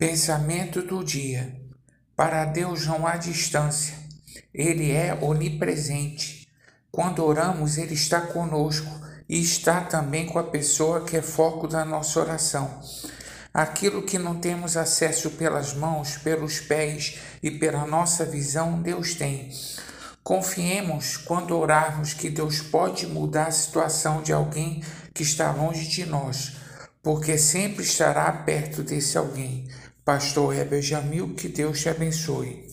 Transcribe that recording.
Pensamento do dia. Para Deus não há distância. Ele é onipresente. Quando oramos, Ele está conosco e está também com a pessoa que é foco da nossa oração. Aquilo que não temos acesso pelas mãos, pelos pés e pela nossa visão, Deus tem. Confiemos quando orarmos que Deus pode mudar a situação de alguém que está longe de nós, porque sempre estará perto desse alguém. Pastor Heber Jamil, que Deus te abençoe.